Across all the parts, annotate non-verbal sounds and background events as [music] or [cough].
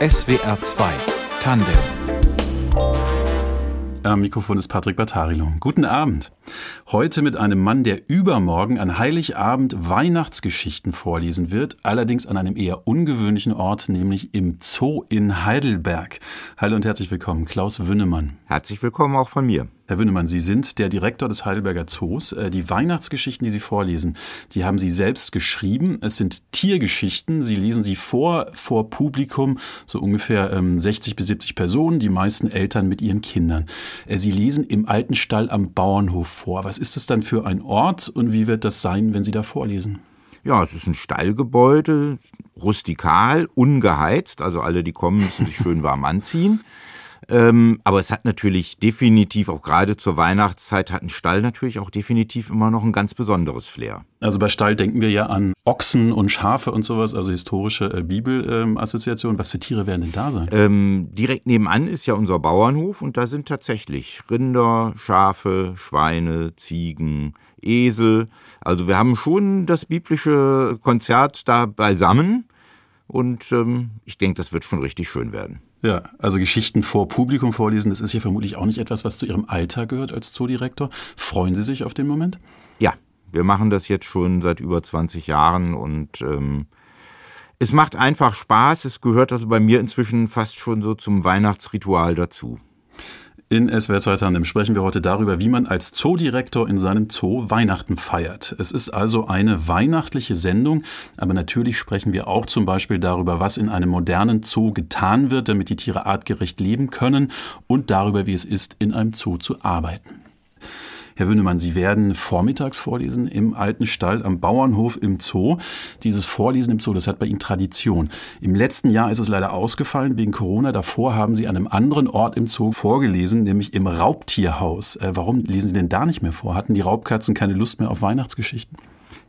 SWR 2 Tandem am Mikrofon ist Patrick Bartarilo. Guten Abend. Heute mit einem Mann, der übermorgen an Heiligabend Weihnachtsgeschichten vorlesen wird, allerdings an einem eher ungewöhnlichen Ort, nämlich im Zoo in Heidelberg. Hallo und herzlich willkommen, Klaus Wünnemann. Herzlich willkommen auch von mir. Herr Wünnemann, Sie sind der Direktor des Heidelberger Zoos. Äh, die Weihnachtsgeschichten, die Sie vorlesen, die haben Sie selbst geschrieben. Es sind Tiergeschichten. Sie lesen sie vor, vor Publikum, so ungefähr 60 ähm, bis 70 Personen, die meisten Eltern mit ihren Kindern. Äh, Sie lesen im alten Stall am Bauernhof vor. Was ist das dann für ein Ort und wie wird das sein, wenn Sie da vorlesen? Ja, es ist ein Stallgebäude, rustikal, ungeheizt, also alle, die kommen, müssen sich schön warm anziehen. Ähm, aber es hat natürlich definitiv, auch gerade zur Weihnachtszeit, hat ein Stall natürlich auch definitiv immer noch ein ganz besonderes Flair. Also bei Stall denken wir ja an Ochsen und Schafe und sowas, also historische äh, Bibelassoziationen. Ähm, Was für Tiere werden denn da sein? Ähm, direkt nebenan ist ja unser Bauernhof und da sind tatsächlich Rinder, Schafe, Schweine, Ziegen, Esel. Also wir haben schon das biblische Konzert da beisammen und ähm, ich denke, das wird schon richtig schön werden. Ja, also Geschichten vor Publikum vorlesen, das ist ja vermutlich auch nicht etwas, was zu Ihrem Alltag gehört als Zoodirektor. Freuen Sie sich auf den Moment? Ja, wir machen das jetzt schon seit über 20 Jahren und ähm, es macht einfach Spaß. Es gehört also bei mir inzwischen fast schon so zum Weihnachtsritual dazu. In SWR 2 Tandem sprechen wir heute darüber, wie man als Zoodirektor in seinem Zoo Weihnachten feiert. Es ist also eine weihnachtliche Sendung, aber natürlich sprechen wir auch zum Beispiel darüber, was in einem modernen Zoo getan wird, damit die Tiere artgerecht leben können und darüber, wie es ist, in einem Zoo zu arbeiten. Herr Wünnemann, Sie werden vormittags vorlesen im alten Stall am Bauernhof im Zoo. Dieses Vorlesen im Zoo, das hat bei Ihnen Tradition. Im letzten Jahr ist es leider ausgefallen wegen Corona. Davor haben Sie an einem anderen Ort im Zoo vorgelesen, nämlich im Raubtierhaus. Äh, warum lesen Sie denn da nicht mehr vor? Hatten die Raubkatzen keine Lust mehr auf Weihnachtsgeschichten?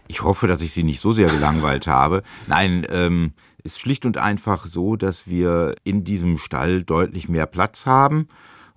Ich hoffe, dass ich Sie nicht so sehr gelangweilt habe. Nein, ähm, ist schlicht und einfach so, dass wir in diesem Stall deutlich mehr Platz haben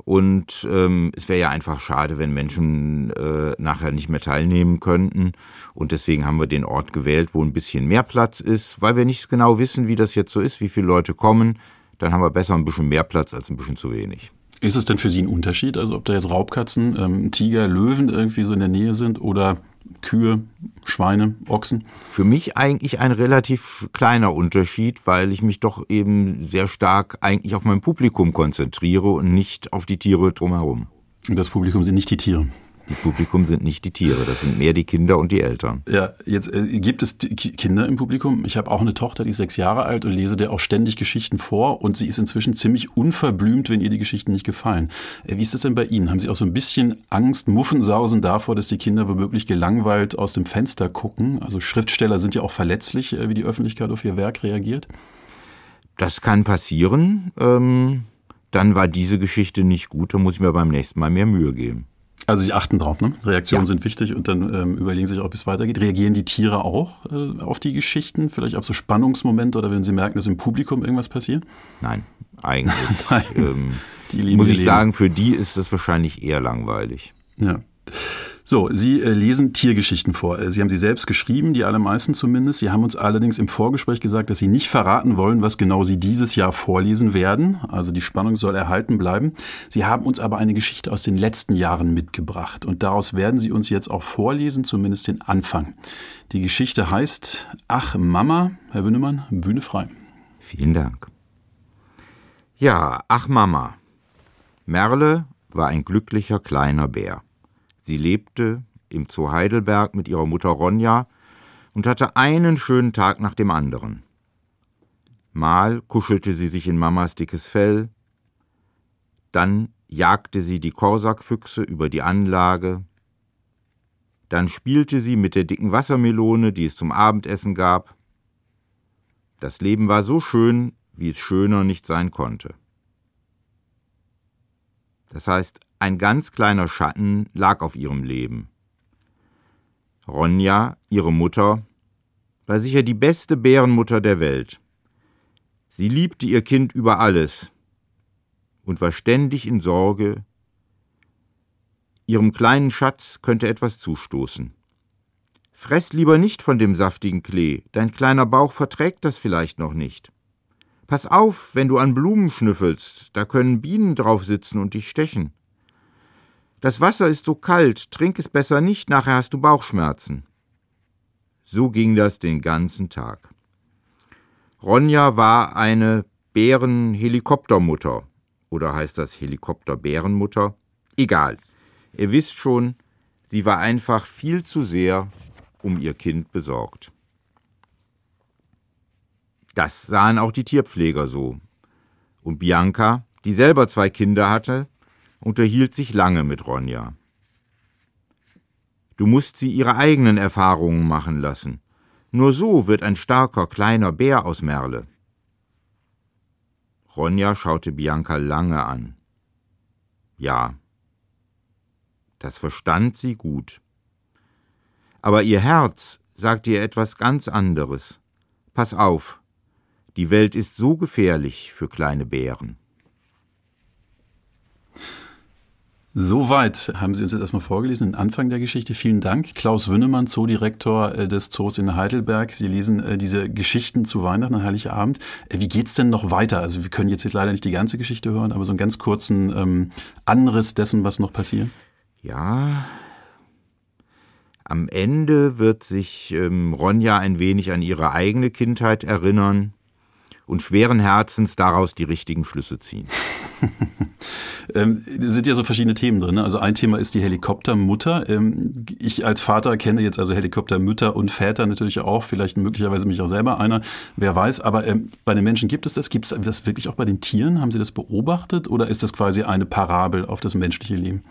und ähm, es wäre ja einfach schade, wenn Menschen äh, nachher nicht mehr teilnehmen könnten. Und deswegen haben wir den Ort gewählt, wo ein bisschen mehr Platz ist, weil wir nicht genau wissen, wie das jetzt so ist, wie viele Leute kommen. Dann haben wir besser ein bisschen mehr Platz als ein bisschen zu wenig. Ist es denn für Sie ein Unterschied? Also ob da jetzt Raubkatzen, ähm, Tiger, Löwen irgendwie so in der Nähe sind oder Kühe, Schweine, Ochsen? Für mich eigentlich ein relativ kleiner Unterschied, weil ich mich doch eben sehr stark eigentlich auf mein Publikum konzentriere und nicht auf die Tiere drumherum. Das Publikum sind nicht die Tiere. Die Publikum sind nicht die Tiere, das sind mehr die Kinder und die Eltern. Ja, jetzt äh, gibt es Kinder im Publikum. Ich habe auch eine Tochter, die ist sechs Jahre alt und lese der auch ständig Geschichten vor und sie ist inzwischen ziemlich unverblümt, wenn ihr die Geschichten nicht gefallen. Äh, wie ist das denn bei Ihnen? Haben Sie auch so ein bisschen Angst, Muffensausen davor, dass die Kinder womöglich gelangweilt aus dem Fenster gucken? Also Schriftsteller sind ja auch verletzlich, äh, wie die Öffentlichkeit auf ihr Werk reagiert. Das kann passieren. Ähm, dann war diese Geschichte nicht gut, da muss ich mir beim nächsten Mal mehr Mühe geben. Also sie achten drauf, ne? Reaktionen ja. sind wichtig und dann ähm, überlegen sich auch, wie es weitergeht. Reagieren die Tiere auch äh, auf die Geschichten, vielleicht auf so Spannungsmomente oder wenn sie merken, dass im Publikum irgendwas passiert? Nein, eigentlich. [laughs] Nein. Ähm, die muss ich sagen, für die ist das wahrscheinlich eher langweilig. Ja. So, Sie äh, lesen Tiergeschichten vor. Äh, Sie haben sie selbst geschrieben, die allermeisten zumindest. Sie haben uns allerdings im Vorgespräch gesagt, dass Sie nicht verraten wollen, was genau Sie dieses Jahr vorlesen werden. Also die Spannung soll erhalten bleiben. Sie haben uns aber eine Geschichte aus den letzten Jahren mitgebracht und daraus werden Sie uns jetzt auch vorlesen, zumindest den Anfang. Die Geschichte heißt Ach Mama, Herr Wünnemann, Bühne frei. Vielen Dank. Ja, Ach Mama. Merle war ein glücklicher kleiner Bär. Sie lebte im Zoo Heidelberg mit ihrer Mutter Ronja und hatte einen schönen Tag nach dem anderen. Mal kuschelte sie sich in Mamas dickes Fell, dann jagte sie die Korsakfüchse über die Anlage, dann spielte sie mit der dicken Wassermelone, die es zum Abendessen gab. Das Leben war so schön, wie es schöner nicht sein konnte. Das heißt, ein ganz kleiner Schatten lag auf ihrem Leben. Ronja, ihre Mutter, war sicher die beste Bärenmutter der Welt. Sie liebte ihr Kind über alles und war ständig in Sorge, ihrem kleinen Schatz könnte etwas zustoßen. Fress lieber nicht von dem saftigen Klee, dein kleiner Bauch verträgt das vielleicht noch nicht. Pass auf, wenn du an Blumen schnüffelst, da können Bienen drauf sitzen und dich stechen. Das Wasser ist so kalt, trink es besser nicht, nachher hast du Bauchschmerzen. So ging das den ganzen Tag. Ronja war eine Bärenhelikoptermutter. Oder heißt das Helikopterbärenmutter? Egal. Ihr wisst schon, sie war einfach viel zu sehr um ihr Kind besorgt. Das sahen auch die Tierpfleger so. Und Bianca, die selber zwei Kinder hatte, unterhielt sich lange mit Ronja. Du musst sie ihre eigenen Erfahrungen machen lassen. Nur so wird ein starker kleiner Bär aus Merle. Ronja schaute Bianca lange an. Ja, das verstand sie gut. Aber ihr Herz sagte ihr etwas ganz anderes. Pass auf, die Welt ist so gefährlich für kleine Bären. Soweit haben Sie uns jetzt erstmal vorgelesen, den Anfang der Geschichte. Vielen Dank. Klaus Wünnemann, Zoodirektor äh, des Zoos in Heidelberg. Sie lesen äh, diese Geschichten zu Weihnachten an Heiligabend. Äh, wie geht's denn noch weiter? Also wir können jetzt leider nicht die ganze Geschichte hören, aber so einen ganz kurzen ähm, Anriss dessen, was noch passiert. Ja, am Ende wird sich ähm, Ronja ein wenig an ihre eigene Kindheit erinnern und schweren Herzens daraus die richtigen Schlüsse ziehen. [laughs] ähm, sind ja so verschiedene Themen drin. Ne? Also ein Thema ist die Helikoptermutter. Ähm, ich als Vater kenne jetzt also Helikoptermütter und Väter natürlich auch, vielleicht möglicherweise mich auch selber einer, wer weiß. Aber ähm, bei den Menschen gibt es das. Gibt es das wirklich auch bei den Tieren? Haben Sie das beobachtet oder ist das quasi eine Parabel auf das menschliche Leben?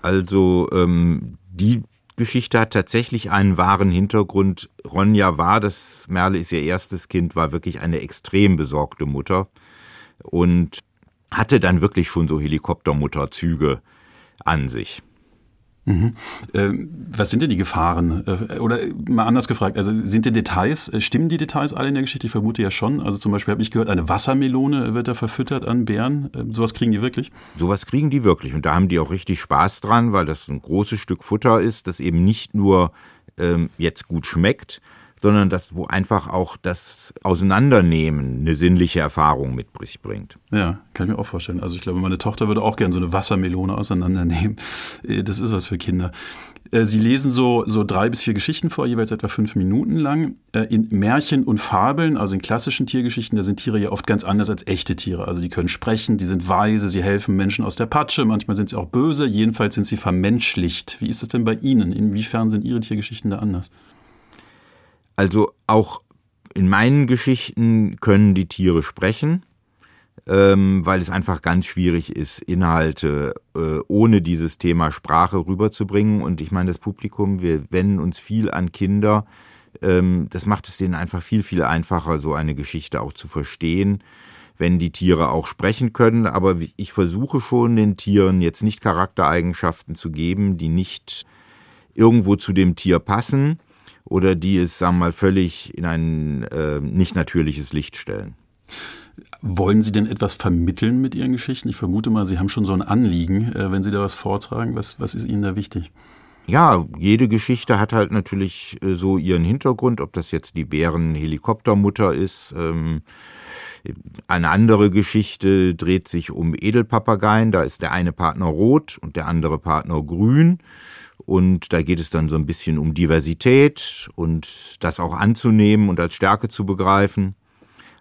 Also ähm, die Geschichte hat tatsächlich einen wahren Hintergrund. Ronja war, das Merle ist ihr erstes Kind, war wirklich eine extrem besorgte Mutter und hatte dann wirklich schon so Helikoptermutterzüge an sich. Mhm. Äh, was sind denn die Gefahren? Äh, oder mal anders gefragt, also sind die Details, äh, stimmen die Details alle in der Geschichte? Ich vermute ja schon. Also zum Beispiel habe ich gehört, eine Wassermelone wird da verfüttert an Bären. Äh, sowas kriegen die wirklich? Sowas kriegen die wirklich. Und da haben die auch richtig Spaß dran, weil das ein großes Stück Futter ist, das eben nicht nur ähm, jetzt gut schmeckt, sondern das, wo einfach auch das Auseinandernehmen eine sinnliche Erfahrung mit sich bringt. Ja, kann ich mir auch vorstellen. Also ich glaube, meine Tochter würde auch gerne so eine Wassermelone auseinandernehmen. Äh, das ist was für Kinder. Äh, sie lesen so, so drei bis vier Geschichten vor, jeweils etwa fünf Minuten lang. Äh, in Märchen und Fabeln, also in klassischen Tiergeschichten, da sind Tiere ja oft ganz anders als echte Tiere. Also die können sprechen, die sind weise, sie helfen Menschen aus der Patsche, manchmal sind sie auch böse, jedenfalls sind sie vermenschlicht. Wie ist es denn bei Ihnen? Inwiefern sind Ihre Tiergeschichten da anders? Also auch in meinen Geschichten können die Tiere sprechen, ähm, weil es einfach ganz schwierig ist, Inhalte äh, ohne dieses Thema Sprache rüberzubringen. Und ich meine, das Publikum, wir wenden uns viel an Kinder. Ähm, das macht es denen einfach viel, viel einfacher, so eine Geschichte auch zu verstehen, wenn die Tiere auch sprechen können. Aber ich versuche schon den Tieren jetzt nicht Charaktereigenschaften zu geben, die nicht irgendwo zu dem Tier passen oder die es, sagen wir mal, völlig in ein äh, nicht natürliches Licht stellen. Wollen Sie denn etwas vermitteln mit Ihren Geschichten? Ich vermute mal, Sie haben schon so ein Anliegen, äh, wenn Sie da was vortragen. Was, was ist Ihnen da wichtig? Ja, jede Geschichte hat halt natürlich äh, so ihren Hintergrund, ob das jetzt die Bären-Helikoptermutter ist. Ähm, eine andere Geschichte dreht sich um Edelpapageien. Da ist der eine Partner rot und der andere Partner grün. Und da geht es dann so ein bisschen um Diversität und das auch anzunehmen und als Stärke zu begreifen.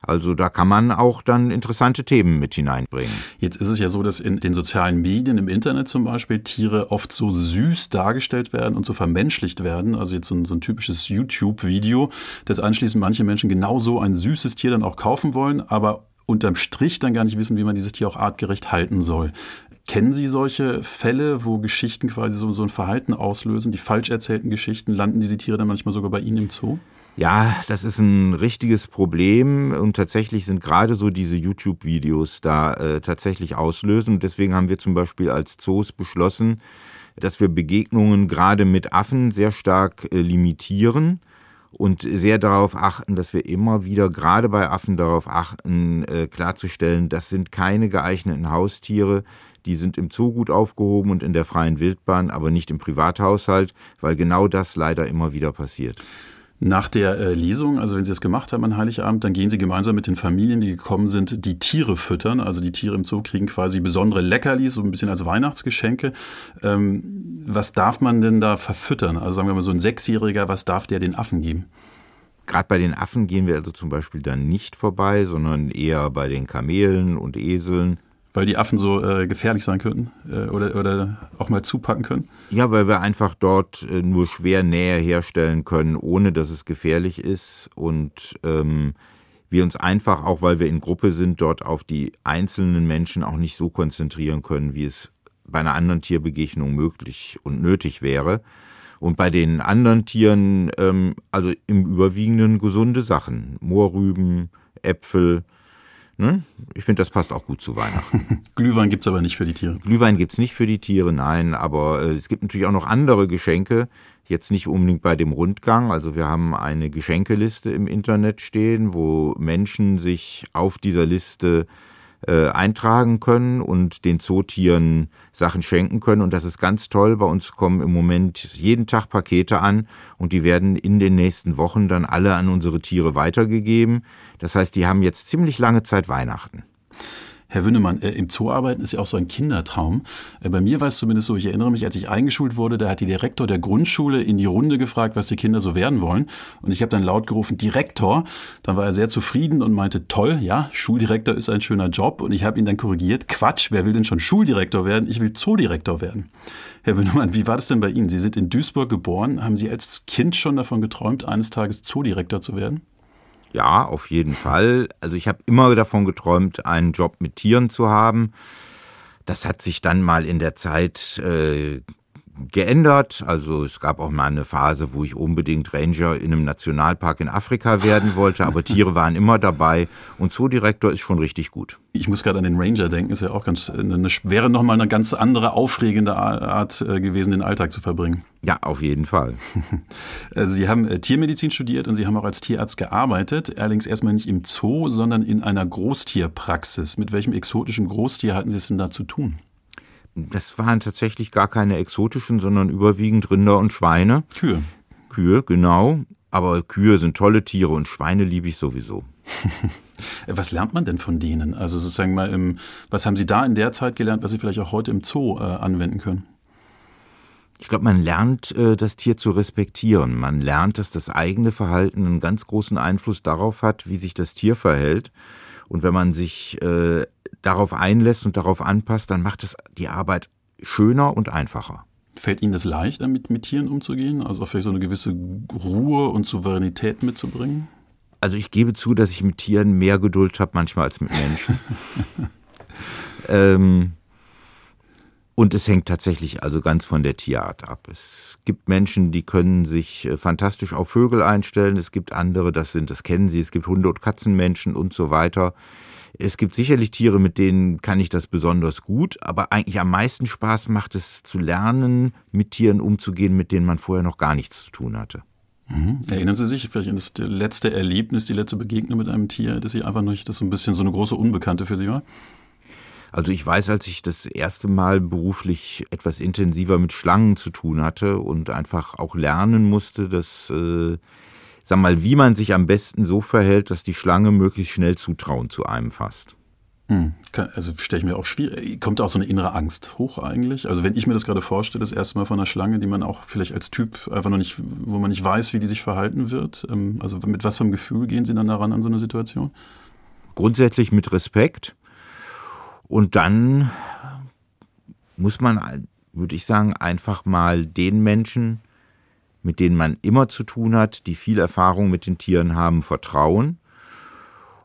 Also da kann man auch dann interessante Themen mit hineinbringen. Jetzt ist es ja so, dass in den sozialen Medien, im Internet zum Beispiel, Tiere oft so süß dargestellt werden und so vermenschlicht werden. Also jetzt so ein, so ein typisches YouTube-Video, das anschließend manche Menschen genau so ein süßes Tier dann auch kaufen wollen, aber unterm Strich dann gar nicht wissen, wie man dieses Tier auch artgerecht halten soll. Kennen Sie solche Fälle, wo Geschichten quasi so, so ein Verhalten auslösen, die falsch erzählten Geschichten? Landen diese Tiere dann manchmal sogar bei Ihnen im Zoo? Ja, das ist ein richtiges Problem und tatsächlich sind gerade so diese YouTube-Videos da äh, tatsächlich auslösen. Und deswegen haben wir zum Beispiel als Zoos beschlossen, dass wir Begegnungen gerade mit Affen sehr stark äh, limitieren und sehr darauf achten, dass wir immer wieder gerade bei Affen darauf achten, äh, klarzustellen, das sind keine geeigneten Haustiere, die sind im Zoo gut aufgehoben und in der freien Wildbahn, aber nicht im Privathaushalt, weil genau das leider immer wieder passiert. Nach der äh, Lesung, also wenn Sie das gemacht haben an Heiligabend, dann gehen Sie gemeinsam mit den Familien, die gekommen sind, die Tiere füttern. Also die Tiere im Zoo kriegen quasi besondere Leckerlis, so ein bisschen als Weihnachtsgeschenke. Ähm, was darf man denn da verfüttern? Also sagen wir mal so ein Sechsjähriger, was darf der den Affen geben? Gerade bei den Affen gehen wir also zum Beispiel dann nicht vorbei, sondern eher bei den Kamelen und Eseln. Weil die Affen so äh, gefährlich sein könnten äh, oder, oder auch mal zupacken können? Ja, weil wir einfach dort äh, nur schwer Nähe herstellen können, ohne dass es gefährlich ist. Und ähm, wir uns einfach, auch weil wir in Gruppe sind, dort auf die einzelnen Menschen auch nicht so konzentrieren können, wie es bei einer anderen Tierbegegnung möglich und nötig wäre. Und bei den anderen Tieren, ähm, also im Überwiegenden gesunde Sachen. Moorrüben, Äpfel. Ne? Ich finde, das passt auch gut zu Weihnachten. [laughs] Glühwein gibt es aber nicht für die Tiere. Glühwein gibt es nicht für die Tiere, nein. Aber äh, es gibt natürlich auch noch andere Geschenke. Jetzt nicht unbedingt bei dem Rundgang. Also wir haben eine Geschenkeliste im Internet stehen, wo Menschen sich auf dieser Liste äh, eintragen können und den Zootieren Sachen schenken können. Und das ist ganz toll. Bei uns kommen im Moment jeden Tag Pakete an und die werden in den nächsten Wochen dann alle an unsere Tiere weitergegeben. Das heißt, die haben jetzt ziemlich lange Zeit Weihnachten. Herr Wünnemann, äh, im Zoo arbeiten ist ja auch so ein Kindertraum. Äh, bei mir war es zumindest so, ich erinnere mich, als ich eingeschult wurde, da hat die Direktor der Grundschule in die Runde gefragt, was die Kinder so werden wollen. Und ich habe dann laut gerufen, Direktor. Dann war er sehr zufrieden und meinte, toll, ja, Schuldirektor ist ein schöner Job. Und ich habe ihn dann korrigiert, Quatsch, wer will denn schon Schuldirektor werden? Ich will Zoodirektor werden. Herr Wünnemann, wie war das denn bei Ihnen? Sie sind in Duisburg geboren. Haben Sie als Kind schon davon geträumt, eines Tages Zoodirektor zu werden? Ja, auf jeden Fall. Also ich habe immer davon geträumt, einen Job mit Tieren zu haben. Das hat sich dann mal in der Zeit äh, geändert. Also es gab auch mal eine Phase, wo ich unbedingt Ranger in einem Nationalpark in Afrika werden wollte, aber [laughs] Tiere waren immer dabei und Zoodirektor ist schon richtig gut. Ich muss gerade an den Ranger denken, ist ja auch ganz, eine, wäre nochmal eine ganz andere, aufregende Art äh, gewesen, den Alltag zu verbringen. Ja, auf jeden Fall. Also [laughs] Sie haben äh, Tiermedizin studiert und Sie haben auch als Tierarzt gearbeitet, allerdings erstmal nicht im Zoo, sondern in einer Großtierpraxis. Mit welchem exotischen Großtier hatten Sie es denn da zu tun? Das waren tatsächlich gar keine exotischen, sondern überwiegend Rinder und Schweine. Kühe. Kühe, genau. Aber Kühe sind tolle Tiere und Schweine liebe ich sowieso. [laughs] was lernt man denn von denen? Also sozusagen mal im, was haben Sie da in der Zeit gelernt, was Sie vielleicht auch heute im Zoo äh, anwenden können? Ich glaube, man lernt, äh, das Tier zu respektieren. Man lernt, dass das eigene Verhalten einen ganz großen Einfluss darauf hat, wie sich das Tier verhält. Und wenn man sich äh, darauf einlässt und darauf anpasst, dann macht es die Arbeit schöner und einfacher. Fällt Ihnen das leicht, damit mit Tieren umzugehen? Also vielleicht so eine gewisse Ruhe und Souveränität mitzubringen? Also ich gebe zu, dass ich mit Tieren mehr Geduld habe manchmal als mit Menschen. [laughs] ähm, und es hängt tatsächlich also ganz von der Tierart ab. Es gibt Menschen, die können sich äh, fantastisch auf Vögel einstellen. Es gibt andere, das sind, das kennen Sie, es gibt Hunde- und Katzenmenschen und so weiter. Es gibt sicherlich Tiere, mit denen kann ich das besonders gut, aber eigentlich am meisten Spaß macht es zu lernen, mit Tieren umzugehen, mit denen man vorher noch gar nichts zu tun hatte. Mhm. Erinnern Sie sich vielleicht an das letzte Erlebnis, die letzte Begegnung mit einem Tier, dass Sie einfach nicht, das so ein bisschen so eine große Unbekannte für Sie war? Also ich weiß, als ich das erste Mal beruflich etwas intensiver mit Schlangen zu tun hatte und einfach auch lernen musste, dass äh, sag mal, wie man sich am besten so verhält, dass die Schlange möglichst schnell Zutrauen zu einem fasst. Hm, also stelle ich mir auch schwierig. Kommt da auch so eine innere Angst hoch eigentlich? Also wenn ich mir das gerade vorstelle, das erste Mal von einer Schlange, die man auch vielleicht als Typ einfach noch nicht, wo man nicht weiß, wie die sich verhalten wird. Ähm, also mit was für einem Gefühl gehen Sie dann daran an so eine Situation? Grundsätzlich mit Respekt. Und dann muss man, würde ich sagen, einfach mal den Menschen mit denen man immer zu tun hat, die viel Erfahrung mit den Tieren haben, vertrauen.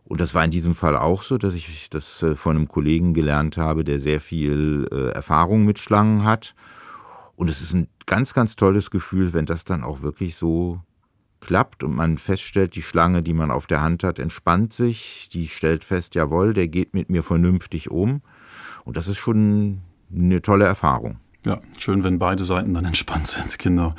Und das war in diesem Fall auch so, dass ich das äh, von einem Kollegen gelernt habe, der sehr viel äh, Erfahrung mit Schlangen hat. Und es ist ein ganz, ganz tolles Gefühl, wenn das dann auch wirklich so klappt und man feststellt, die Schlange, die man auf der Hand hat, entspannt sich, die stellt fest, jawohl, der geht mit mir vernünftig um. Und das ist schon eine tolle Erfahrung. Ja, schön, wenn beide Seiten dann [laughs] entspannt sind, genau.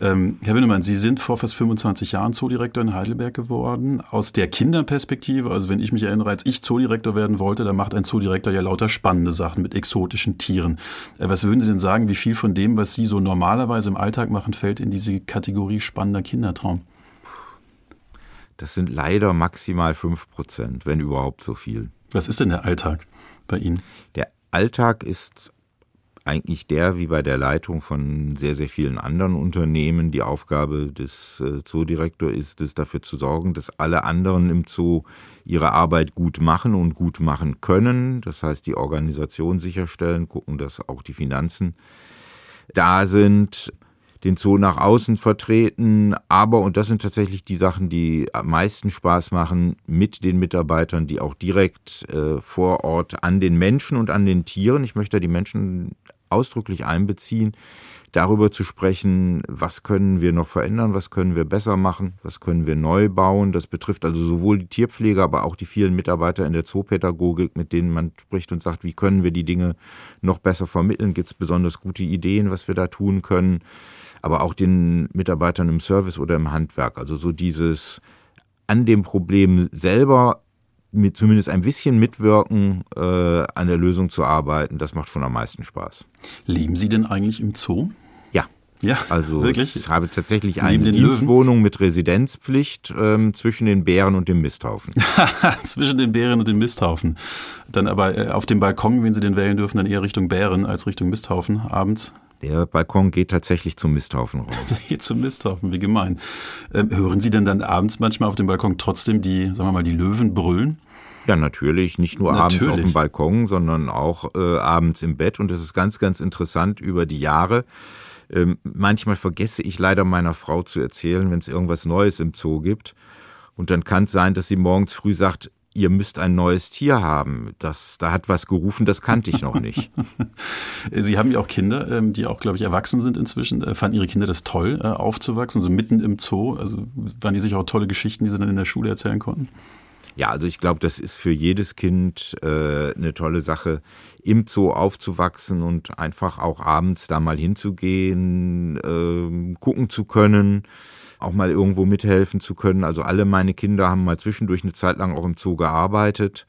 Ähm, Herr Winnemann, Sie sind vor fast 25 Jahren Zoodirektor in Heidelberg geworden. Aus der Kinderperspektive, also wenn ich mich erinnere, als ich Zoodirektor werden wollte, da macht ein Zoodirektor ja lauter spannende Sachen mit exotischen Tieren. Äh, was würden Sie denn sagen, wie viel von dem, was Sie so normalerweise im Alltag machen, fällt in diese Kategorie spannender Kindertraum? Das sind leider maximal fünf Prozent, wenn überhaupt so viel. Was ist denn der Alltag bei Ihnen? Der Alltag ist eigentlich der, wie bei der Leitung von sehr, sehr vielen anderen Unternehmen. Die Aufgabe des äh, Zoodirektors ist es, dafür zu sorgen, dass alle anderen im Zoo ihre Arbeit gut machen und gut machen können. Das heißt, die Organisation sicherstellen, gucken, dass auch die Finanzen da sind, den Zoo nach außen vertreten, aber, und das sind tatsächlich die Sachen, die am meisten Spaß machen, mit den Mitarbeitern, die auch direkt äh, vor Ort an den Menschen und an den Tieren, ich möchte die Menschen ausdrücklich einbeziehen, darüber zu sprechen, was können wir noch verändern, was können wir besser machen, was können wir neu bauen. Das betrifft also sowohl die Tierpflege, aber auch die vielen Mitarbeiter in der Zoopädagogik, mit denen man spricht und sagt, wie können wir die Dinge noch besser vermitteln, gibt es besonders gute Ideen, was wir da tun können, aber auch den Mitarbeitern im Service oder im Handwerk. Also so dieses an dem Problem selber mit zumindest ein bisschen mitwirken, äh, an der Lösung zu arbeiten, das macht schon am meisten Spaß. Leben Sie denn eigentlich im Zoo? Ja. Ja, also wirklich? ich habe tatsächlich eine Dienstwohnung mit Residenzpflicht ähm, zwischen den Bären und dem Misthaufen. [laughs] zwischen den Bären und dem Misthaufen. Dann aber äh, auf dem Balkon, wenn Sie den wählen dürfen, dann eher Richtung Bären als Richtung Misthaufen abends. Der Balkon geht tatsächlich zum Misthaufen raus. [laughs] geht zum Misthaufen, wie gemein. Ähm, hören Sie denn dann abends manchmal auf dem Balkon trotzdem die, sagen wir mal, die Löwen brüllen? Ja, natürlich. Nicht nur natürlich. abends auf dem Balkon, sondern auch äh, abends im Bett. Und das ist ganz, ganz interessant über die Jahre. Ähm, manchmal vergesse ich leider meiner Frau zu erzählen, wenn es irgendwas Neues im Zoo gibt. Und dann kann es sein, dass sie morgens früh sagt, ihr müsst ein neues Tier haben. Das, da hat was gerufen, das kannte ich noch nicht. [laughs] Sie haben ja auch Kinder, ähm, die auch, glaube ich, erwachsen sind inzwischen. Äh, fanden Ihre Kinder das toll, äh, aufzuwachsen, so mitten im Zoo? Also waren die sicher auch tolle Geschichten, die Sie dann in der Schule erzählen konnten? Ja, also ich glaube, das ist für jedes Kind äh, eine tolle Sache, im Zoo aufzuwachsen und einfach auch abends da mal hinzugehen, äh, gucken zu können auch mal irgendwo mithelfen zu können. Also alle meine Kinder haben mal zwischendurch eine Zeit lang auch im Zoo gearbeitet.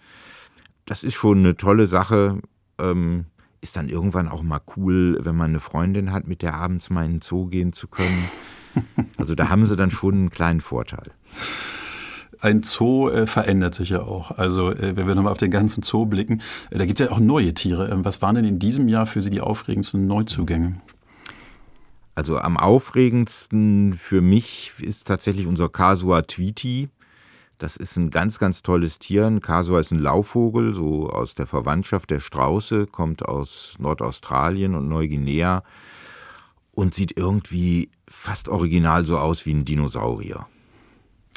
Das ist schon eine tolle Sache. Ähm, ist dann irgendwann auch mal cool, wenn man eine Freundin hat, mit der abends mal in den Zoo gehen zu können. [laughs] Also da haben sie dann schon einen kleinen Vorteil. Ein Zoo äh, verändert sich ja auch. Also äh, wenn wir nochmal auf den ganzen Zoo blicken, äh, da gibt es ja auch neue Tiere. Ähm, was waren denn in diesem Jahr für Sie die aufregendsten Neuzugänge? Also am aufregendsten für mich ist tatsächlich unser Kasua Tweety. Das ist ein ganz, ganz tolles Tier. Ein Kasua ist ein Laufvogel, so aus der Verwandtschaft der Strauße, kommt aus Nordaustralien und Neuguinea und sieht irgendwie fast original so aus wie ein Dinosaurier.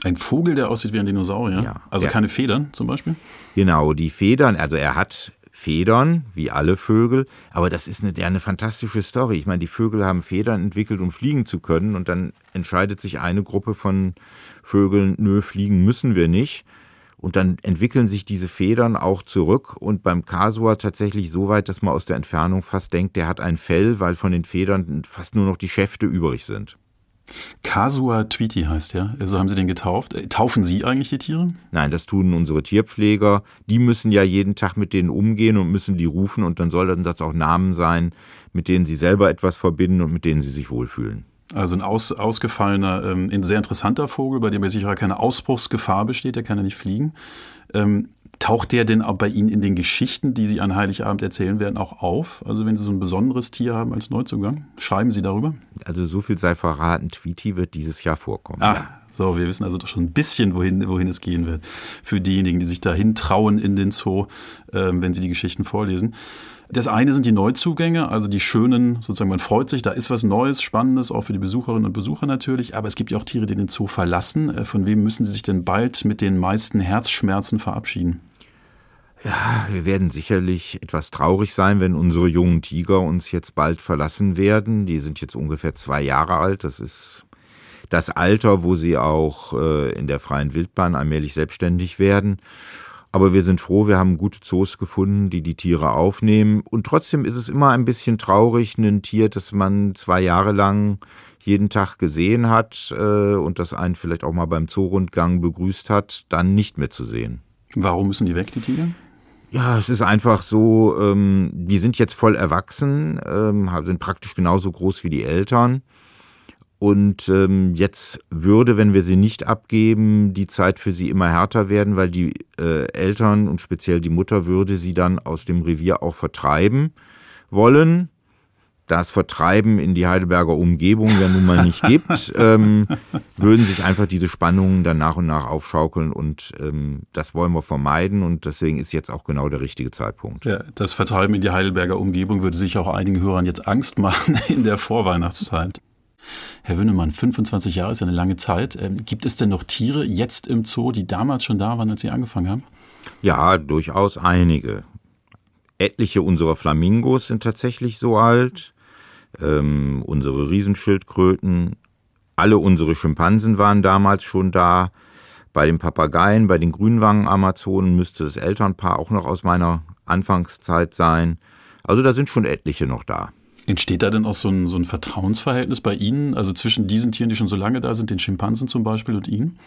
Ein Vogel, der aussieht wie ein Dinosaurier? Ja. Also keine Federn zum Beispiel? Genau, die Federn, also er hat Federn, wie alle Vögel, aber das ist eine, eine fantastische Story. Ich meine, die Vögel haben Federn entwickelt, um fliegen zu können, und dann entscheidet sich eine Gruppe von Vögeln, nö, fliegen müssen wir nicht. Und dann entwickeln sich diese Federn auch zurück und beim Kasua tatsächlich so weit, dass man aus der Entfernung fast denkt, der hat ein Fell, weil von den Federn fast nur noch die Schäfte übrig sind. Kasua Tweety heißt ja. So haben Sie den getauft. Äh, taufen Sie eigentlich die Tiere? Nein, das tun unsere Tierpfleger. Die müssen ja jeden Tag mit denen umgehen und müssen die rufen und dann sollten das auch Namen sein, mit denen sie selber etwas verbinden und mit denen sie sich wohlfühlen. Also ein aus, ausgefallener, ähm, ein sehr interessanter Vogel, bei dem ja sicher keine Ausbruchsgefahr besteht, der kann ja nicht fliegen. Ähm, Taucht der denn auch bei Ihnen in den Geschichten, die Sie an Heiligabend erzählen werden, auch auf? Also wenn Sie so ein besonderes Tier haben als Neuzugang, schreiben Sie darüber? Also so viel sei verraten, Tweety wird dieses Jahr vorkommen. Ah, ja. so, wir wissen also doch schon ein bisschen, wohin, wohin es gehen wird. Für diejenigen, die sich dahin trauen in den Zoo, äh, wenn sie die Geschichten vorlesen. Das eine sind die Neuzugänge, also die schönen, sozusagen, man freut sich, da ist was Neues, Spannendes, auch für die Besucherinnen und Besucher natürlich. Aber es gibt ja auch Tiere, die den Zoo verlassen. Äh, von wem müssen Sie sich denn bald mit den meisten Herzschmerzen verabschieden? Ja, wir werden sicherlich etwas traurig sein, wenn unsere jungen Tiger uns jetzt bald verlassen werden. Die sind jetzt ungefähr zwei Jahre alt. Das ist das Alter, wo sie auch äh, in der freien Wildbahn allmählich selbstständig werden. Aber wir sind froh, wir haben gute Zoos gefunden, die die Tiere aufnehmen. Und trotzdem ist es immer ein bisschen traurig, ein Tier, das man zwei Jahre lang jeden Tag gesehen hat äh, und das einen vielleicht auch mal beim Zoorundgang begrüßt hat, dann nicht mehr zu sehen. Warum müssen die weg, die Tiger? Ja, es ist einfach so, ähm, die sind jetzt voll erwachsen, ähm, sind praktisch genauso groß wie die Eltern. Und ähm, jetzt würde, wenn wir sie nicht abgeben, die Zeit für sie immer härter werden, weil die äh, Eltern und speziell die Mutter würde sie dann aus dem Revier auch vertreiben wollen das Vertreiben in die Heidelberger Umgebung ja nun mal nicht gibt, [laughs] ähm, würden sich einfach diese Spannungen dann nach und nach aufschaukeln und ähm, das wollen wir vermeiden und deswegen ist jetzt auch genau der richtige Zeitpunkt. Ja, das Vertreiben in die Heidelberger Umgebung würde sich auch einigen Hörern jetzt Angst machen [laughs] in der Vorweihnachtszeit. Herr Wünnemann, 25 Jahre ist ja eine lange Zeit. Ähm, gibt es denn noch Tiere jetzt im Zoo, die damals schon da waren, als Sie angefangen haben? Ja, durchaus einige. Etliche unserer Flamingos sind tatsächlich so alt ähm, unsere Riesenschildkröten, alle unsere Schimpansen waren damals schon da. Bei den Papageien, bei den Grünwangen-Amazonen müsste das Elternpaar auch noch aus meiner Anfangszeit sein. Also da sind schon etliche noch da. Entsteht da denn auch so ein, so ein Vertrauensverhältnis bei Ihnen, also zwischen diesen Tieren, die schon so lange da sind, den Schimpansen zum Beispiel und Ihnen?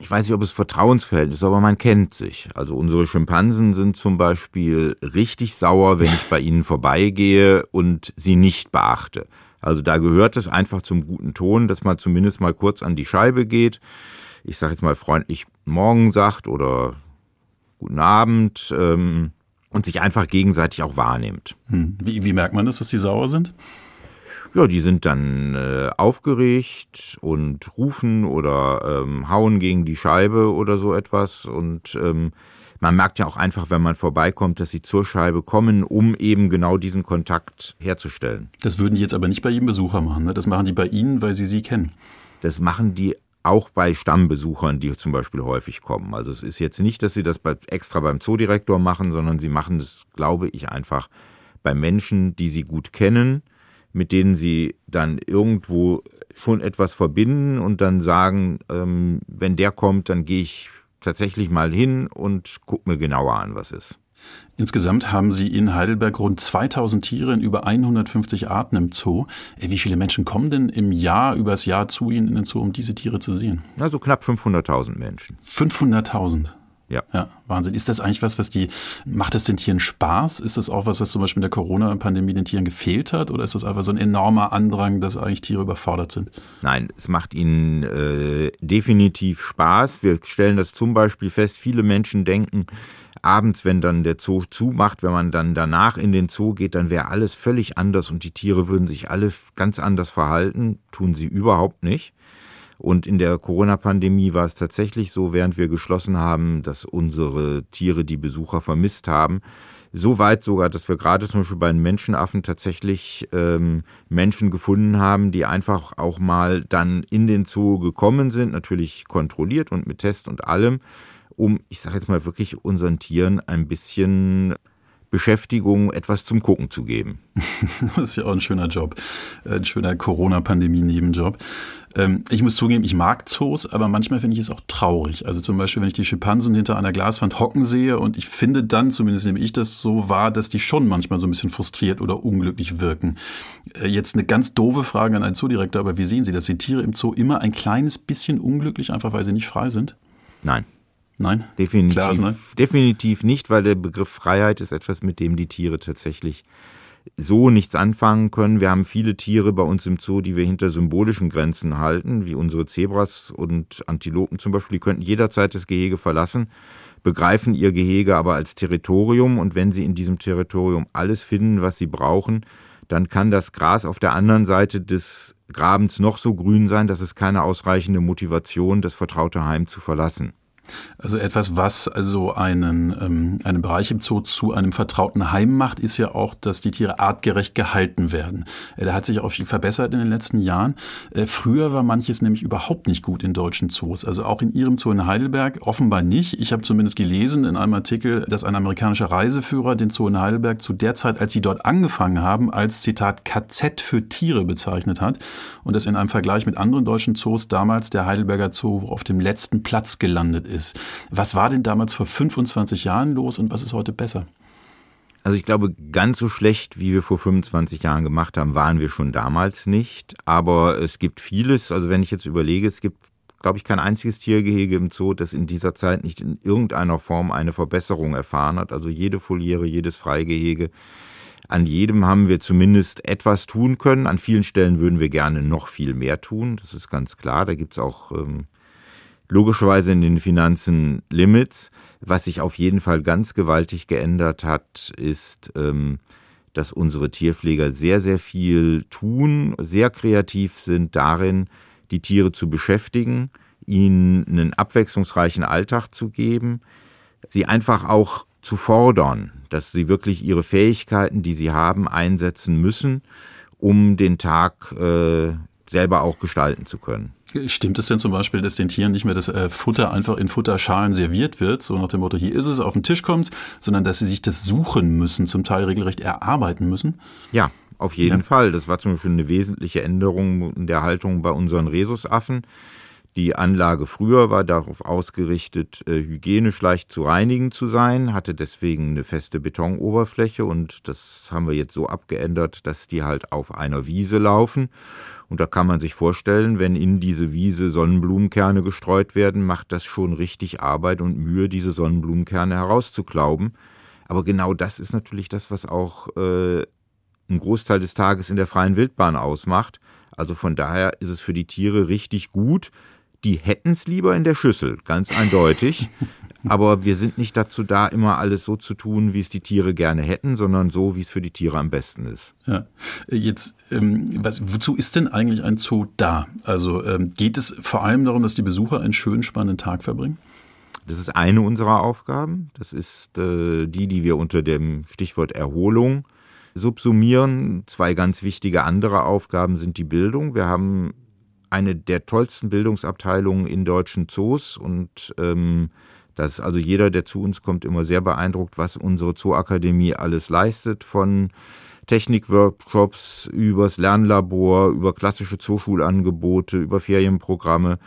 Ich weiß nicht, ob es Vertrauensverhältnis ist, aber man kennt sich. Also unsere Schimpansen sind zum Beispiel richtig sauer, wenn ich bei ihnen vorbeigehe und sie nicht beachte. Also da gehört es einfach zum guten Ton, dass man zumindest mal kurz an die Scheibe geht. Ich sage jetzt mal freundlich Morgen sagt oder Guten Abend ähm, und sich einfach gegenseitig auch wahrnimmt. Hm. Wie, wie merkt man das, dass die sauer sind? Ja, die sind dann äh, aufgeregt und rufen oder ähm, hauen gegen die Scheibe oder so etwas. Und ähm, man merkt ja auch einfach, wenn man vorbeikommt, dass sie zur Scheibe kommen, um eben genau diesen Kontakt herzustellen. Das würden die jetzt aber nicht bei jedem Besucher machen. Ne? Das machen die bei Ihnen, weil Sie sie kennen. Das machen die auch bei Stammbesuchern, die zum Beispiel häufig kommen. Also es ist jetzt nicht, dass sie das bei, extra beim Zoodirektor machen, sondern sie machen das, glaube ich, einfach bei Menschen, die sie gut kennen mit denen sie dann irgendwo schon etwas verbinden und dann sagen, ähm, wenn der kommt, dann gehe ich tatsächlich mal hin und gucke mir genauer an, was ist. Insgesamt haben Sie in Heidelberg rund 2000 Tiere in über 150 Arten im Zoo. Wie viele Menschen kommen denn im Jahr, übers Jahr zu Ihnen in den Zoo, um diese Tiere zu sehen? Also knapp 500.000 Menschen. 500.000? Ja. ja. Wahnsinn. Ist das eigentlich was, was die, macht das den Tieren Spaß? Ist das auch was, was zum Beispiel in der Corona-Pandemie den Tieren gefehlt hat? Oder ist das einfach so ein enormer Andrang, dass eigentlich Tiere überfordert sind? Nein, es macht ihnen äh, definitiv Spaß. Wir stellen das zum Beispiel fest, viele Menschen denken, abends, wenn dann der Zoo zumacht, wenn man dann danach in den Zoo geht, dann wäre alles völlig anders und die Tiere würden sich alle ganz anders verhalten. Tun sie überhaupt nicht. Und in der Corona-Pandemie war es tatsächlich so, während wir geschlossen haben, dass unsere Tiere die Besucher vermisst haben. So weit sogar, dass wir gerade zum Beispiel bei den Menschenaffen tatsächlich ähm, Menschen gefunden haben, die einfach auch mal dann in den Zoo gekommen sind, natürlich kontrolliert und mit Test und allem, um, ich sage jetzt mal wirklich, unseren Tieren ein bisschen Beschäftigung, etwas zum Gucken zu geben. [laughs] das ist ja auch ein schöner Job, ein schöner Corona-Pandemie-Nebenjob. Ähm, ich muss zugeben, ich mag Zoos, aber manchmal finde ich es auch traurig. Also zum Beispiel, wenn ich die Schimpansen hinter einer Glaswand hocken sehe und ich finde dann, zumindest nehme ich das so wahr, dass die schon manchmal so ein bisschen frustriert oder unglücklich wirken. Äh, jetzt eine ganz doofe Frage an einen Zoodirektor, aber wie sehen Sie das? Sind Tiere im Zoo immer ein kleines bisschen unglücklich, einfach weil sie nicht frei sind? Nein. Nein? Definitiv, Klar, ne? definitiv nicht, weil der Begriff Freiheit ist etwas, mit dem die Tiere tatsächlich so nichts anfangen können. Wir haben viele Tiere bei uns im Zoo, die wir hinter symbolischen Grenzen halten, wie unsere Zebras und Antilopen zum Beispiel. Die könnten jederzeit das Gehege verlassen, begreifen ihr Gehege aber als Territorium und wenn sie in diesem Territorium alles finden, was sie brauchen, dann kann das Gras auf der anderen Seite des Grabens noch so grün sein, dass es keine ausreichende Motivation, das vertraute Heim zu verlassen. Also etwas, was also einen, ähm, einen Bereich im Zoo zu einem vertrauten Heim macht, ist ja auch, dass die Tiere artgerecht gehalten werden. Äh, da hat sich auch viel verbessert in den letzten Jahren. Äh, früher war manches nämlich überhaupt nicht gut in deutschen Zoos. Also auch in Ihrem Zoo in Heidelberg offenbar nicht. Ich habe zumindest gelesen in einem Artikel, dass ein amerikanischer Reiseführer den Zoo in Heidelberg zu der Zeit, als sie dort angefangen haben, als Zitat KZ für Tiere bezeichnet hat und dass in einem Vergleich mit anderen deutschen Zoos damals der Heidelberger Zoo auf dem letzten Platz gelandet ist ist. Was war denn damals vor 25 Jahren los und was ist heute besser? Also ich glaube, ganz so schlecht, wie wir vor 25 Jahren gemacht haben, waren wir schon damals nicht. Aber es gibt vieles, also wenn ich jetzt überlege, es gibt, glaube ich, kein einziges Tiergehege im Zoo, das in dieser Zeit nicht in irgendeiner Form eine Verbesserung erfahren hat. Also jede Foliere, jedes Freigehege An jedem haben wir zumindest etwas tun können. An vielen Stellen würden wir gerne noch viel mehr tun. Das ist ganz klar. Da gibt es auch ähm, logischerweise in den Finanzen Limits. Was sich auf jeden Fall ganz gewaltig geändert hat, ist, ähm, dass unsere Tierpfleger sehr, sehr viel tun, sehr kreativ sind darin, die Tiere zu beschäftigen, ihnen einen abwechslungsreichen Alltag zu geben, sie einfach auch zu fordern, dass sie wirklich ihre Fähigkeiten, die sie haben, einsetzen müssen, um den Tag äh, selber auch gestalten zu können. Stimmt es denn zum Beispiel, dass den Tieren nicht mehr das äh, Futter einfach in Futterschalen serviert wird, so nach dem Motto, hier ist es, auf den Tisch kommt, sondern dass sie sich das suchen müssen, zum Teil regelrecht erarbeiten müssen? Ja, auf jeden ja. Fall. Das war zum Beispiel eine wesentliche Änderung in der Haltung bei unseren Rhesusaffen. Die Anlage früher war darauf ausgerichtet, äh, hygienisch leicht zu reinigen zu sein, hatte deswegen eine feste Betonoberfläche und das haben wir jetzt so abgeändert, dass die halt auf einer Wiese laufen. Und da kann man sich vorstellen, wenn in diese Wiese Sonnenblumenkerne gestreut werden, macht das schon richtig Arbeit und Mühe, diese Sonnenblumenkerne herauszuklauben. Aber genau das ist natürlich das, was auch äh, einen Großteil des Tages in der freien Wildbahn ausmacht. Also von daher ist es für die Tiere richtig gut, die hätten es lieber in der Schüssel, ganz eindeutig. Aber wir sind nicht dazu da, immer alles so zu tun, wie es die Tiere gerne hätten, sondern so, wie es für die Tiere am besten ist. Ja. Jetzt, ähm, was, wozu ist denn eigentlich ein Zoo da? Also ähm, geht es vor allem darum, dass die Besucher einen schönen, spannenden Tag verbringen? Das ist eine unserer Aufgaben. Das ist äh, die, die wir unter dem Stichwort Erholung subsumieren. Zwei ganz wichtige andere Aufgaben sind die Bildung. Wir haben eine der tollsten Bildungsabteilungen in deutschen Zoos und ähm, das also jeder, der zu uns kommt, immer sehr beeindruckt, was unsere Zooakademie alles leistet, von Technikworkshops übers Lernlabor, über klassische Zooschulangebote, über Ferienprogramme.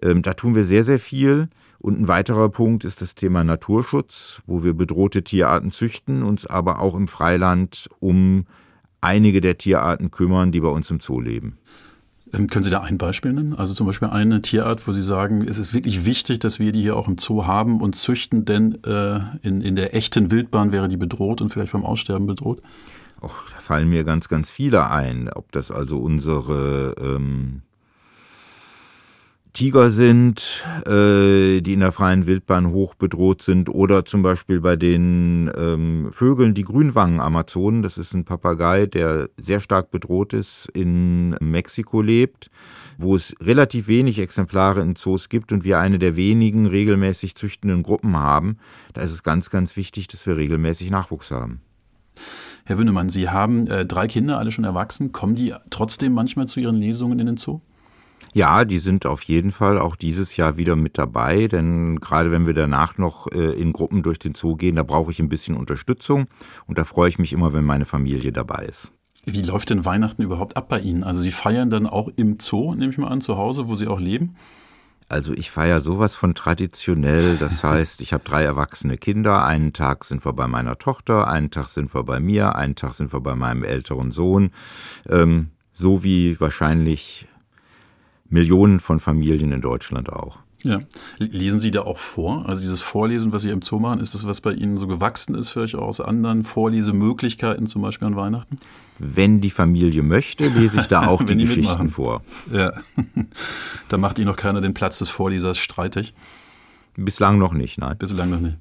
Ähm, da tun wir sehr, sehr viel. Und ein weiterer Punkt ist das Thema Naturschutz, wo wir bedrohte Tierarten züchten, uns aber auch im Freiland um einige der Tierarten kümmern, die bei uns im Zoo leben. Ähm, können Sie da ein Beispiel nennen? Also zum Beispiel eine Tierart, wo Sie sagen, es ist wirklich wichtig, dass wir die hier auch im Zoo haben und züchten, denn äh, in, in der echten Wildbahn wäre die bedroht und vielleicht vom Aussterben bedroht? Och, da fallen mir ganz, ganz viele ein. Ob das also unsere ähm, Tiger sind, äh, die in der freien Wildbahn hoch bedroht sind, oder zum Beispiel bei den ähm, Vögeln, die Grünwangen-Amazonen. Das ist ein Papagei, der sehr stark bedroht ist, in Mexiko lebt, wo es relativ wenig Exemplare in Zoos gibt und wir eine der wenigen regelmäßig züchtenden Gruppen haben. Da ist es ganz, ganz wichtig, dass wir regelmäßig Nachwuchs haben. Herr Wünnemann, Sie haben äh, drei Kinder, alle schon erwachsen. Kommen die trotzdem manchmal zu Ihren Lesungen in den Zoo? Ja, die sind auf jeden Fall auch dieses Jahr wieder mit dabei, denn gerade wenn wir danach noch äh, in Gruppen durch den Zoo gehen, da brauche ich ein bisschen Unterstützung und da freue ich mich immer, wenn meine Familie dabei ist. Wie läuft denn Weihnachten überhaupt ab bei Ihnen? Also Sie feiern dann auch im Zoo, nehme ich mal an, zu Hause, wo Sie auch leben? Also ich feiere sowas von traditionell. Das [laughs] heißt, ich habe drei erwachsene Kinder. Einen Tag sind wir bei meiner Tochter, einen Tag sind wir bei mir, einen Tag sind wir bei meinem älteren Sohn. Ähm, so wie wahrscheinlich Millionen von Familien in Deutschland auch. Ja. Lesen Sie da auch vor? Also dieses Vorlesen, was Sie im Zoo machen, ist das, was bei Ihnen so gewachsen ist, vielleicht auch aus anderen Vorlesemöglichkeiten, zum Beispiel an Weihnachten? Wenn die Familie möchte, lese ich da [laughs] auch die, die Geschichten mitmachen. vor. Ja. [laughs] da macht Ihnen noch keiner den Platz des Vorlesers streitig. Bislang noch nicht, nein. Bislang noch nicht.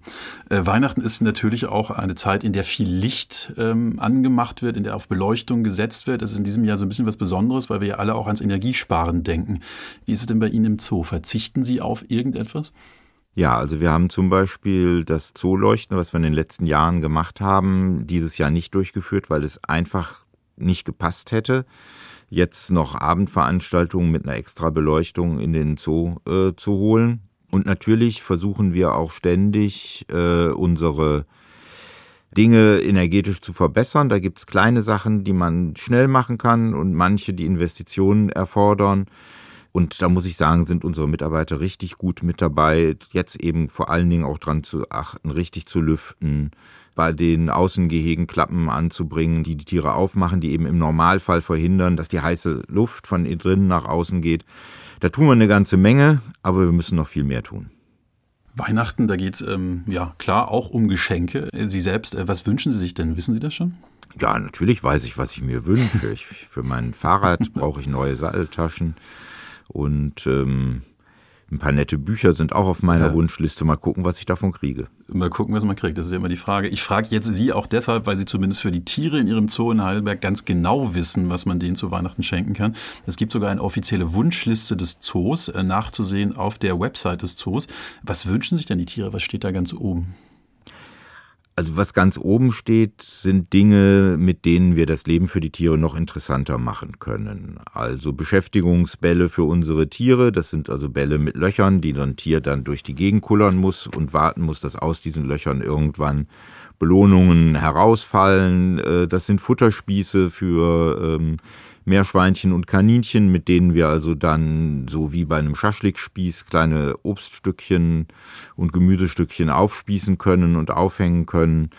Äh, Weihnachten ist natürlich auch eine Zeit, in der viel Licht ähm, angemacht wird, in der auf Beleuchtung gesetzt wird. Das ist in diesem Jahr so ein bisschen was Besonderes, weil wir ja alle auch ans Energiesparen denken. Wie ist es denn bei Ihnen im Zoo? Verzichten Sie auf irgendetwas? Ja, also wir haben zum Beispiel das Zooleuchten, was wir in den letzten Jahren gemacht haben, dieses Jahr nicht durchgeführt, weil es einfach nicht gepasst hätte jetzt noch Abendveranstaltungen mit einer extra Beleuchtung in den Zoo äh, zu holen. Und natürlich versuchen wir auch ständig äh, unsere Dinge energetisch zu verbessern. Da gibt's kleine Sachen, die man schnell machen kann und manche, die Investitionen erfordern. Und da muss ich sagen, sind unsere Mitarbeiter richtig gut mit dabei, jetzt eben vor allen Dingen auch dran zu achten, richtig zu lüften, bei den Außengehegen Klappen anzubringen, die die Tiere aufmachen, die eben im Normalfall verhindern, dass die heiße Luft von drinnen nach außen geht. Da tun wir eine ganze Menge, aber wir müssen noch viel mehr tun. Weihnachten, da geht es ähm, ja klar auch um Geschenke. Sie selbst, äh, was wünschen Sie sich denn? Wissen Sie das schon? Ja, natürlich weiß ich, was ich mir wünsche. Ich, für mein Fahrrad brauche ich neue Satteltaschen und ähm, ein paar nette Bücher sind auch auf meiner ja. Wunschliste. Mal gucken, was ich davon kriege. Mal gucken, was man kriegt. Das ist ja immer die Frage. Ich frage jetzt Sie auch deshalb, weil Sie zumindest für die Tiere in Ihrem Zoo in Heidelberg ganz genau wissen, was man denen zu Weihnachten schenken kann. Es gibt sogar eine offizielle Wunschliste des Zoos, äh, nachzusehen auf der Website des Zoos. Was wünschen sich denn die Tiere? Was steht da ganz oben? Also was ganz oben steht, sind Dinge, mit denen wir das Leben für die Tiere noch interessanter machen können. Also Beschäftigungsbälle für unsere Tiere, das sind also Bälle mit Löchern, die dann Tier dann durch die Gegend kullern muss und warten muss, dass aus diesen Löchern irgendwann Belohnungen herausfallen. Äh, das sind Futterspieße für ähm, Meerschweinchen und Kaninchen, mit denen wir also dann so wie bei einem Schaschlikspieß kleine Obststückchen und Gemüsestückchen aufspießen können und aufhängen können.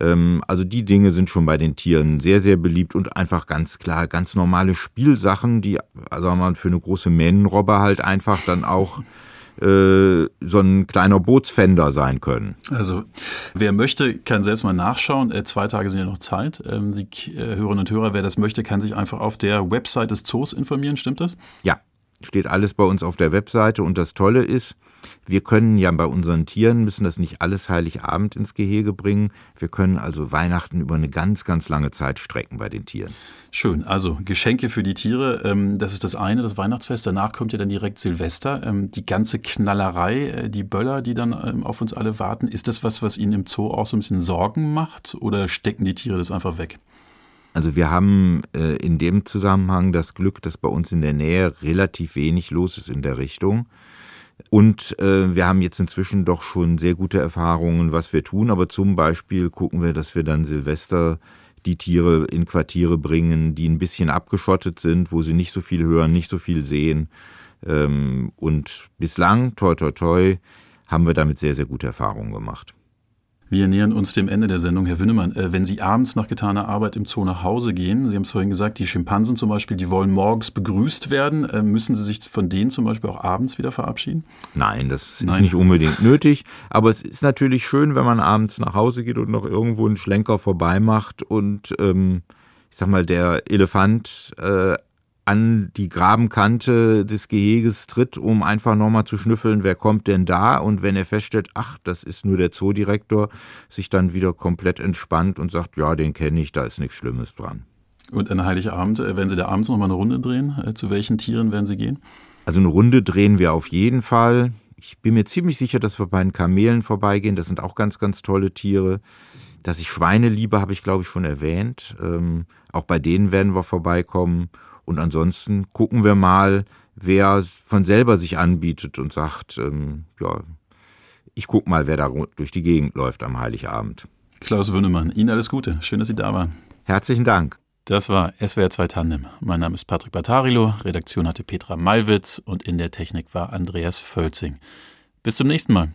Ähm, also die Dinge sind schon bei den Tieren sehr, sehr beliebt und einfach ganz klar, ganz normale Spielsachen, die, also man für eine große Mähnenrobbe halt einfach dann auch äh, so ein kleiner Bootsfender sein können. Also wer möchte, kann selbst mal nachschauen. Äh, zwei Tage sind ja noch Zeit. Ähm, Sie äh, Hörerinnen und Hörer, wer das möchte, kann sich einfach auf der Website des Zoos informieren. Stimmt das? Ja, steht alles bei uns auf der Webseite und das Tolle ist, wir können ja bei unseren Tieren, müssen das nicht alles Heiligabend ins Gehege bringen. Wir können also Weihnachten über eine ganz, ganz lange Zeit strecken bei den Tieren. Schön, also Geschenke für die Tiere, ähm, das ist das eine, das Weihnachtsfest. Danach kommt ja dann direkt Silvester. Ähm, die ganze Knallerei, äh, die Böller, die dann ähm, auf uns alle warten. Ist das was, was Ihnen im Zoo auch so ein bisschen Sorgen macht oder stecken die Tiere das einfach weg? Also wir haben äh, in dem Zusammenhang das Glück, dass bei uns in der Nähe relativ wenig los ist in der Richtung. Und äh, wir haben jetzt inzwischen doch schon sehr gute Erfahrungen, was wir tun. Aber zum Beispiel gucken wir, dass wir dann Silvester die Tiere in Quartiere bringen, die ein bisschen abgeschottet sind, wo sie nicht so viel hören, nicht so viel sehen. Ähm, und bislang, toi toi toi, haben wir damit sehr, sehr gute Erfahrungen gemacht. Wir nähern uns dem Ende der Sendung. Herr Wünnemann, äh, wenn Sie abends nach getaner Arbeit im Zoo nach Hause gehen, Sie haben es vorhin gesagt, die Schimpansen zum Beispiel, die wollen morgens begrüßt werden. Äh, müssen Sie sich von denen zum Beispiel auch abends wieder verabschieden? Nein, das ist Nein. nicht unbedingt [laughs] nötig. Aber es ist natürlich schön, wenn man abends nach Hause geht und noch irgendwo einen Schlenker vorbei macht und ähm, ich sag mal, der Elefant äh, an die Grabenkante des Geheges tritt, um einfach nochmal zu schnüffeln, wer kommt denn da? Und wenn er feststellt, ach, das ist nur der Zoodirektor, sich dann wieder komplett entspannt und sagt, ja, den kenne ich, da ist nichts Schlimmes dran. Und an Heiligabend, äh, werden Sie da abends nochmal eine Runde drehen? Äh, zu welchen Tieren werden Sie gehen? Also eine Runde drehen wir auf jeden Fall. Ich bin mir ziemlich sicher, dass wir bei den Kamelen vorbeigehen. Das sind auch ganz, ganz tolle Tiere. Dass ich Schweine liebe, habe ich, glaube ich, schon erwähnt. Ähm, auch bei denen werden wir vorbeikommen. Und ansonsten gucken wir mal, wer von selber sich anbietet und sagt, ähm, ja, ich guck mal, wer da durch die Gegend läuft am Heiligabend. Klaus Wünnemann, Ihnen alles Gute. Schön, dass Sie da waren. Herzlichen Dank. Das war SWR 2 Tandem. Mein Name ist Patrick Bartarilo, Redaktion hatte Petra Malwitz und in der Technik war Andreas Völzing. Bis zum nächsten Mal.